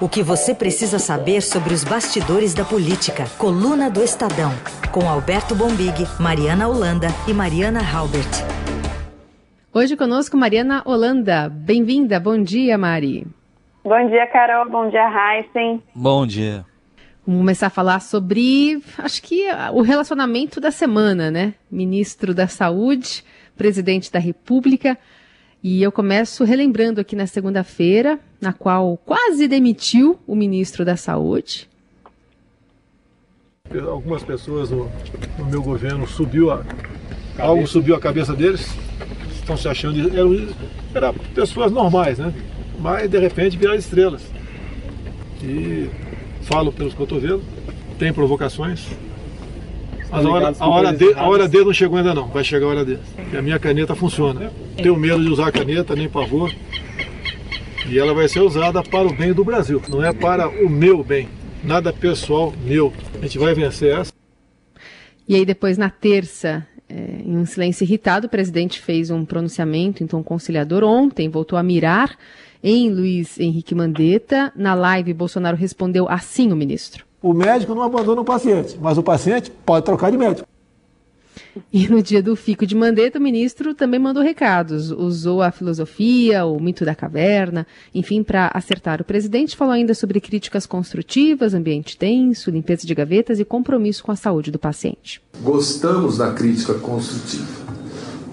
O que você precisa saber sobre os bastidores da política. Coluna do Estadão. Com Alberto Bombig, Mariana Holanda e Mariana Halbert. Hoje conosco Mariana Holanda. Bem-vinda. Bom dia, Mari. Bom dia, Carol. Bom dia, Heisen. Bom dia. Vamos começar a falar sobre, acho que o relacionamento da semana, né? Ministro da Saúde, presidente da República. E eu começo relembrando aqui na segunda-feira, na qual quase demitiu o ministro da Saúde. Algumas pessoas no, no meu governo subiu a, algo subiu a cabeça deles, estão se achando eram, eram pessoas normais, né? Mas de repente viraram estrelas. E falo pelos cotovelos, tem provocações, mas a hora, a, hora de, a hora dele não chegou ainda não, vai chegar a hora dele. E a minha caneta funciona. Tenho medo de usar a caneta, nem pavor. E ela vai ser usada para o bem do Brasil, não é para o meu bem. Nada pessoal meu. A gente vai vencer essa. E aí depois na terça, é, em um silêncio irritado, o presidente fez um pronunciamento em tom conciliador ontem, voltou a mirar em Luiz Henrique Mandetta. Na live, Bolsonaro respondeu assim o ministro. O médico não abandona o paciente, mas o paciente pode trocar de médico. E no dia do fico de Mandetta, o ministro também mandou recados. Usou a filosofia, o mito da caverna, enfim, para acertar. O presidente falou ainda sobre críticas construtivas, ambiente tenso, limpeza de gavetas e compromisso com a saúde do paciente. Gostamos da crítica construtiva.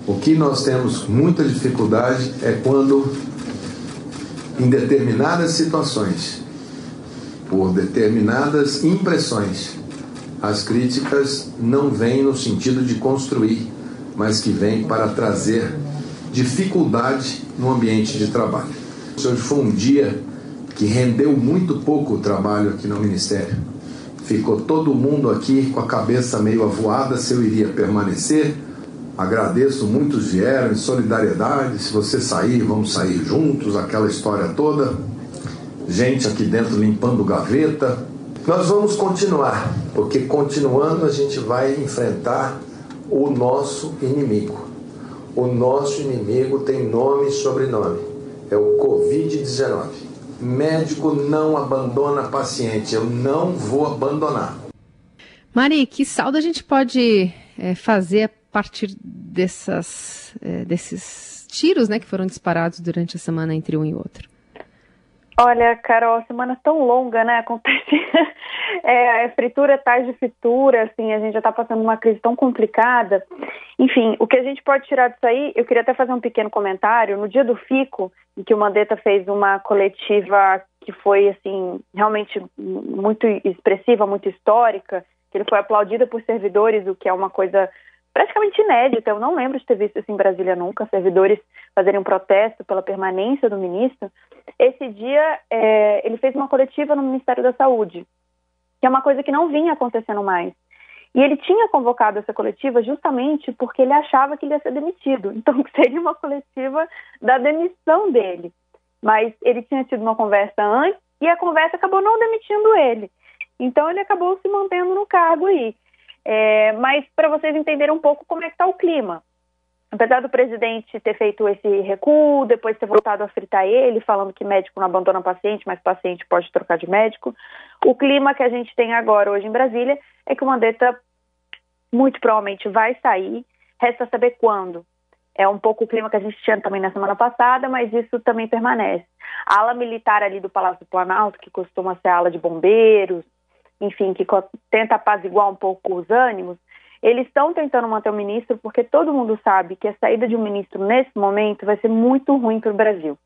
O que nós temos muita dificuldade é quando, em determinadas situações, por determinadas impressões. As críticas não vêm no sentido de construir, mas que vêm para trazer dificuldade no ambiente de trabalho. Hoje foi um dia que rendeu muito pouco o trabalho aqui no Ministério. Ficou todo mundo aqui com a cabeça meio avoada se eu iria permanecer. Agradeço, muitos vieram em solidariedade. Se você sair, vamos sair juntos, aquela história toda gente aqui dentro limpando gaveta. Nós vamos continuar, porque continuando a gente vai enfrentar o nosso inimigo. O nosso inimigo tem nome e sobrenome. É o Covid-19. Médico não abandona paciente. Eu não vou abandonar. Mari, que saldo a gente pode é, fazer a partir dessas, é, desses tiros né, que foram disparados durante a semana entre um e outro? Olha, Carol, semana tão longa, né? Acontece. é, fritura atrás de fritura, assim, a gente já está passando uma crise tão complicada. Enfim, o que a gente pode tirar disso aí, eu queria até fazer um pequeno comentário. No dia do FICO, em que o Mandetta fez uma coletiva que foi, assim, realmente muito expressiva, muito histórica, que ele foi aplaudido por servidores, o que é uma coisa praticamente inédita. Eu não lembro de ter visto isso em Brasília nunca, servidores fazerem um protesto pela permanência do ministro. Esse dia, é, ele fez uma coletiva no Ministério da Saúde, que é uma coisa que não vinha acontecendo mais. E ele tinha convocado essa coletiva justamente porque ele achava que ele ia ser demitido. Então, seria uma coletiva da demissão dele. Mas ele tinha tido uma conversa antes e a conversa acabou não demitindo ele. Então, ele acabou se mantendo no cargo aí. É, mas para vocês entenderem um pouco como é que está o clima. Apesar do presidente ter feito esse recuo, depois ter voltado a fritar ele, falando que médico não abandona paciente, mas paciente pode trocar de médico, o clima que a gente tem agora hoje em Brasília é que o Mandetta muito provavelmente vai sair, resta saber quando. É um pouco o clima que a gente tinha também na semana passada, mas isso também permanece. A ala militar ali do Palácio do Planalto, que costuma ser a ala de bombeiros, enfim, que tenta apaziguar um pouco os ânimos, eles estão tentando manter o ministro porque todo mundo sabe que a saída de um ministro nesse momento vai ser muito ruim para o Brasil.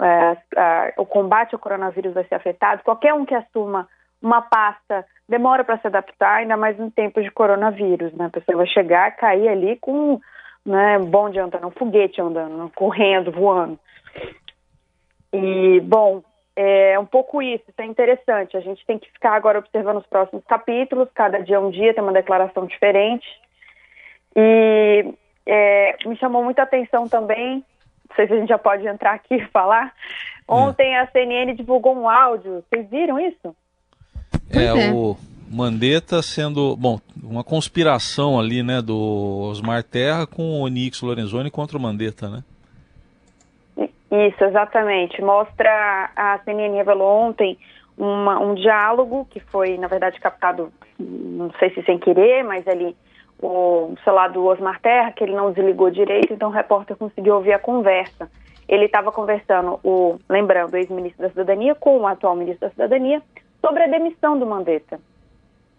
É, o combate ao coronavírus vai ser afetado. Qualquer um que assuma uma pasta demora para se adaptar, ainda mais em tempos de coronavírus. Né? A pessoa vai chegar, cair ali com né, bonde andando, um foguete andando, correndo, voando. E, bom, é um pouco isso, isso é interessante. A gente tem que ficar agora observando os próximos capítulos, cada dia é um dia tem uma declaração diferente. E é, me chamou muita atenção também, não sei se a gente já pode entrar aqui e falar. Ontem a CNN divulgou um áudio, vocês viram isso? É, é, o Mandetta sendo, bom, uma conspiração ali, né, do Osmar Terra com o Onix Lorenzoni contra o Mandetta, né? Isso, exatamente. Mostra, a CNN revelou ontem uma, um diálogo que foi, na verdade, captado, não sei se sem querer, mas ali o celular do Osmar Terra, que ele não desligou direito, então o repórter conseguiu ouvir a conversa. Ele estava conversando, o, lembrando, o ex-ministro da Cidadania com o atual ministro da Cidadania, sobre a demissão do Mandetta.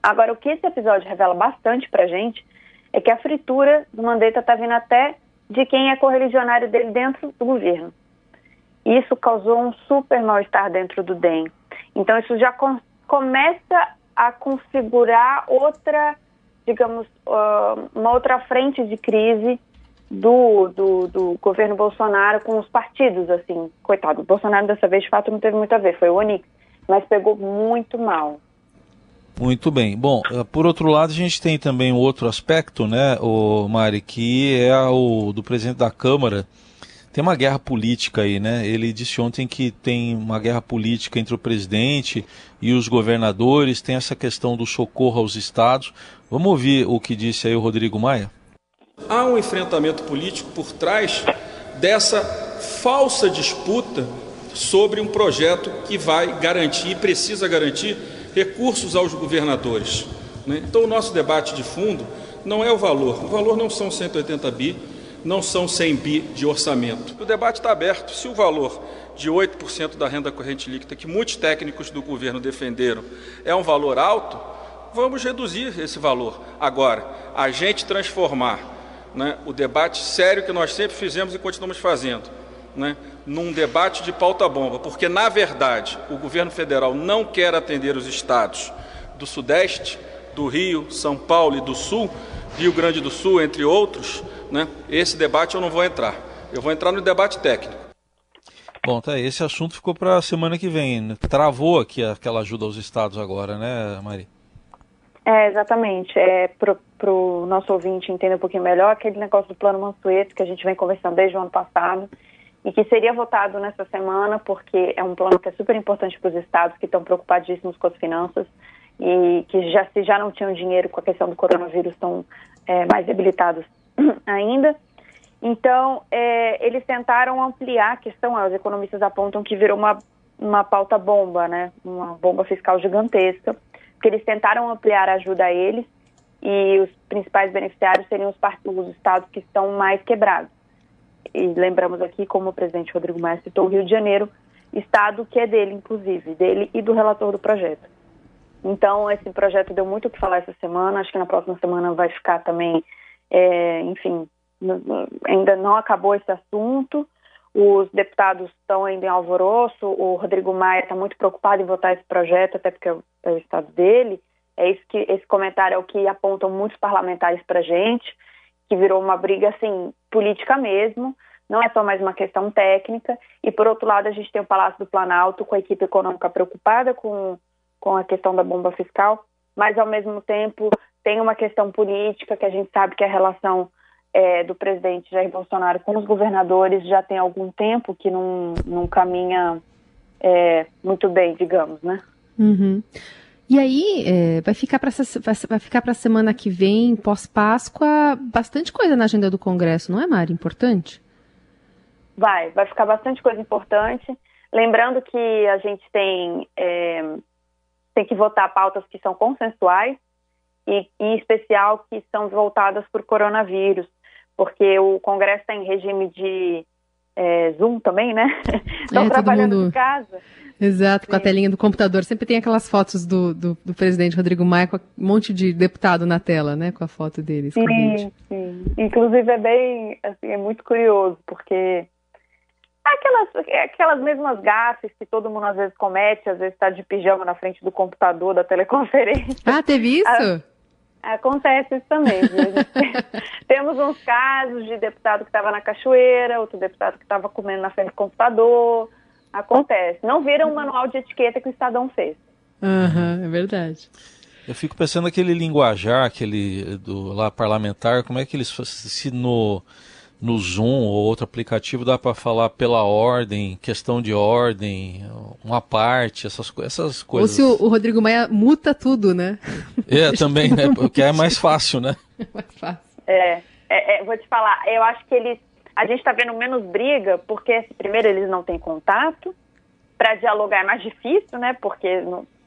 Agora, o que esse episódio revela bastante pra gente é que a fritura do Mandetta está vindo até de quem é correligionário dele dentro do governo. Isso causou um super mal-estar dentro do DEM. Então, isso já com, começa a configurar outra, digamos, uh, uma outra frente de crise do, do, do, governo Bolsonaro com os partidos, assim. Coitado, o Bolsonaro dessa vez, de fato, não teve muito a ver, foi o Onix, mas pegou muito mal. Muito bem. Bom, eh, por outro lado, a gente tem também outro aspecto, né, o Mari, que é o do presidente da Câmara. Tem uma guerra política aí, né? Ele disse ontem que tem uma guerra política entre o presidente e os governadores, tem essa questão do socorro aos estados. Vamos ouvir o que disse aí o Rodrigo Maia? Há um enfrentamento político por trás dessa falsa disputa sobre um projeto que vai garantir e precisa garantir recursos aos governadores. Né? Então, o nosso debate de fundo não é o valor. O valor não são 180 bi, não são 100 bi de orçamento. O debate está aberto. Se o valor de 8% da renda corrente líquida, que muitos técnicos do governo defenderam, é um valor alto, vamos reduzir esse valor. Agora, a gente transformar né, o debate sério que nós sempre fizemos e continuamos fazendo né, num debate de pauta-bomba, porque, na verdade, o governo federal não quer atender os estados do Sudeste, do Rio, São Paulo e do Sul, Rio Grande do Sul, entre outros, né, esse debate eu não vou entrar. Eu vou entrar no debate técnico. Bom, tá, esse assunto ficou para a semana que vem. Travou aqui aquela ajuda aos estados agora, né, Mari? É, exatamente. É, para o nosso ouvinte entender um pouquinho melhor, aquele negócio do plano Mansueto que a gente vem conversando desde o ano passado e que seria votado nessa semana, porque é um plano que é super importante para os estados que estão preocupadíssimos com as finanças e que já se já não tinham dinheiro com a questão do coronavírus estão é, mais debilitados ainda. Então, é, eles tentaram ampliar a questão, os economistas apontam que virou uma, uma pauta bomba, né? Uma bomba fiscal gigantesca, porque eles tentaram ampliar a ajuda a eles e os principais beneficiários seriam os, os estados que estão mais quebrados e lembramos aqui, como o presidente Rodrigo Maia citou, o Rio de Janeiro, estado que é dele, inclusive, dele e do relator do projeto. Então, esse projeto deu muito o que falar essa semana, acho que na próxima semana vai ficar também, é, enfim, ainda não acabou esse assunto, os deputados estão ainda em alvoroço, o Rodrigo Maia está muito preocupado em votar esse projeto, até porque é o, é o estado dele, é isso que esse comentário é o que apontam muitos parlamentares para gente, que virou uma briga assim política mesmo, não é só mais uma questão técnica. E por outro lado, a gente tem o Palácio do Planalto com a equipe econômica preocupada com, com a questão da bomba fiscal, mas ao mesmo tempo tem uma questão política que a gente sabe que a relação é, do presidente Jair Bolsonaro com os governadores já tem algum tempo que não, não caminha é, muito bem, digamos, né? Uhum. E aí, é, vai ficar para vai ficar para a semana que vem, pós-Páscoa, bastante coisa na agenda do Congresso, não é, Mari? Importante? Vai, vai ficar bastante coisa importante. Lembrando que a gente tem, é, tem que votar pautas que são consensuais e, em especial, que são voltadas para o coronavírus, porque o Congresso está em regime de é, Zoom também, né? Estão é, trabalhando mundo... em casa. Exato, com a telinha do computador. Sempre tem aquelas fotos do, do, do, presidente Rodrigo Maia com um monte de deputado na tela, né? Com a foto deles. Sim, sim. Inclusive é bem, assim, é muito curioso, porque aquelas, aquelas mesmas gafes que todo mundo às vezes comete, às vezes está de pijama na frente do computador, da teleconferência. Ah, teve isso? Acontece isso também. Temos uns casos de deputado que estava na cachoeira, outro deputado que estava comendo na frente do computador. Acontece. Não viram o manual de etiqueta que o Estadão fez. Uhum, é verdade. Eu fico pensando aquele linguajar, aquele do lá parlamentar, como é que eles se no no Zoom ou outro aplicativo dá para falar pela ordem, questão de ordem, uma parte, essas, essas coisas. Ou se o, o Rodrigo Maia muta tudo, né? É, também, né? Porque é mais fácil, né? É mais fácil. É, é, é, vou te falar, eu acho que eles A gente está vendo menos briga, porque, primeiro, eles não têm contato, para dialogar é mais difícil, né? Porque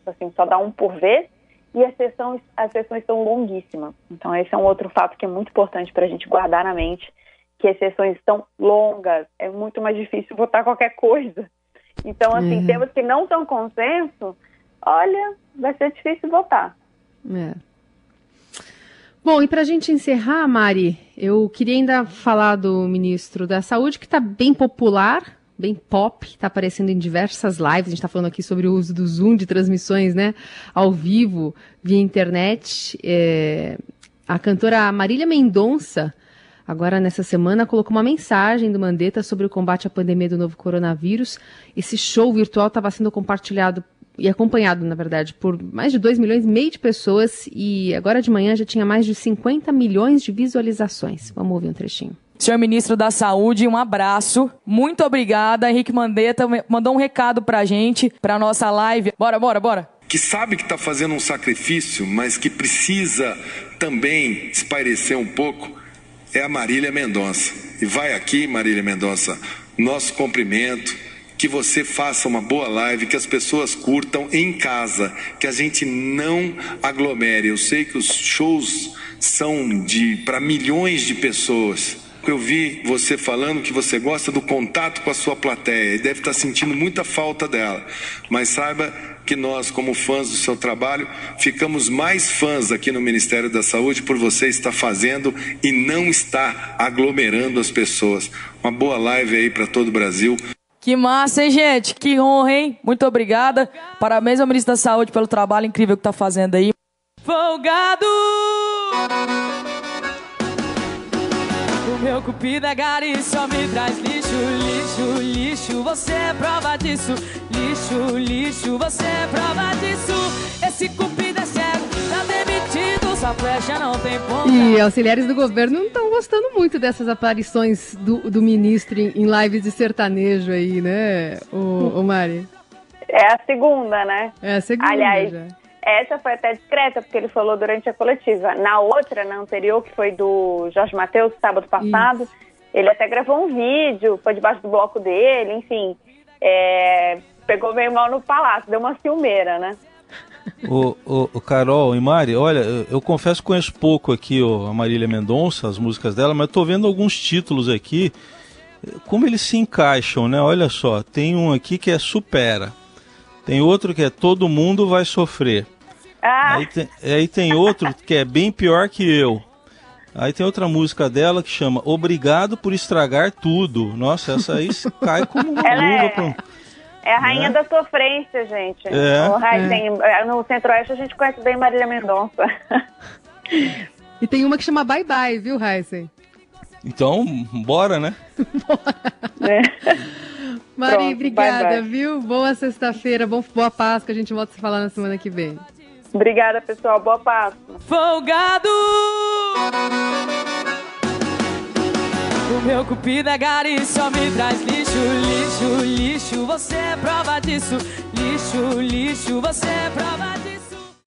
assim, só dá um por vez, e as sessões, as sessões são longuíssimas. Então, esse é um outro fato que é muito importante para a gente guardar na mente, que as sessões estão longas, é muito mais difícil votar qualquer coisa. Então, assim, uhum. temas que não estão consenso, olha, vai ser difícil votar. É. Bom, e para a gente encerrar, Mari, eu queria ainda falar do ministro da Saúde, que está bem popular, bem pop, está aparecendo em diversas lives. A gente está falando aqui sobre o uso do Zoom de transmissões, né, ao vivo, via internet. É, a cantora Marília Mendonça, agora nessa semana, colocou uma mensagem do Mandetta sobre o combate à pandemia do novo coronavírus. Esse show virtual estava sendo compartilhado e acompanhado, na verdade, por mais de 2 milhões e meio de pessoas e agora de manhã já tinha mais de 50 milhões de visualizações. Vamos ouvir um trechinho. Senhor Ministro da Saúde, um abraço. Muito obrigada. Henrique Mandetta mandou um recado pra gente, pra nossa live. Bora, bora, bora. Que sabe que está fazendo um sacrifício, mas que precisa também espairecer um pouco, é a Marília Mendonça. E vai aqui, Marília Mendonça, nosso cumprimento que você faça uma boa live, que as pessoas curtam em casa, que a gente não aglomere. Eu sei que os shows são de para milhões de pessoas. Eu vi você falando que você gosta do contato com a sua plateia e deve estar sentindo muita falta dela. Mas saiba que nós, como fãs do seu trabalho, ficamos mais fãs aqui no Ministério da Saúde por você estar fazendo e não estar aglomerando as pessoas. Uma boa live aí para todo o Brasil. Que massa, hein, gente? Que honra, hein? Muito obrigada. Parabéns ao Ministro da Saúde pelo trabalho incrível que tá fazendo aí. Folgado! Meu cupido é gari, só me traz lixo, lixo, lixo. Você é prova disso. Lixo, lixo, você é prova disso. Esse cupido é cego, tá demitido essa flecha não tem ponta. E auxiliares do governo não estão gostando muito dessas aparições do, do ministro em, em, lives de sertanejo aí, né, o, o Mari? É a segunda, né? É a segunda. Aliás, já. Essa foi até discreta, porque ele falou durante a coletiva. Na outra, na anterior, que foi do Jorge Matheus, sábado passado, Isso. ele até gravou um vídeo, foi debaixo do bloco dele, enfim. É, pegou meio mal no palácio, deu uma ciumeira, né? o, o, o, Carol e Mari, olha, eu, eu confesso que conheço pouco aqui ó, a Marília Mendonça, as músicas dela, mas estou vendo alguns títulos aqui, como eles se encaixam, né? Olha só, tem um aqui que é Supera, tem outro que é Todo Mundo Vai Sofrer, ah. aí, tem, aí tem outro que é Bem Pior Que Eu, Aí tem outra música dela que chama Obrigado por Estragar Tudo. Nossa, essa aí cai como uma Ela luva. É... Pra... É a rainha né? da sofrência, gente. É. O é. No Centro-Oeste a gente conhece bem Marília Mendonça. e tem uma que chama Bye Bye, viu, Heisen? Então, bora, né? bora. É. Mari, Pronto, obrigada, bye, bye. viu? Boa sexta-feira, boa Páscoa. A gente volta a se falar na semana que vem. Obrigada, pessoal. Boa Páscoa. Folgado! O meu cupido é gari, só me traz lixo, lixo, lixo. Você é prova disso. Lixo, lixo, você é prova disso.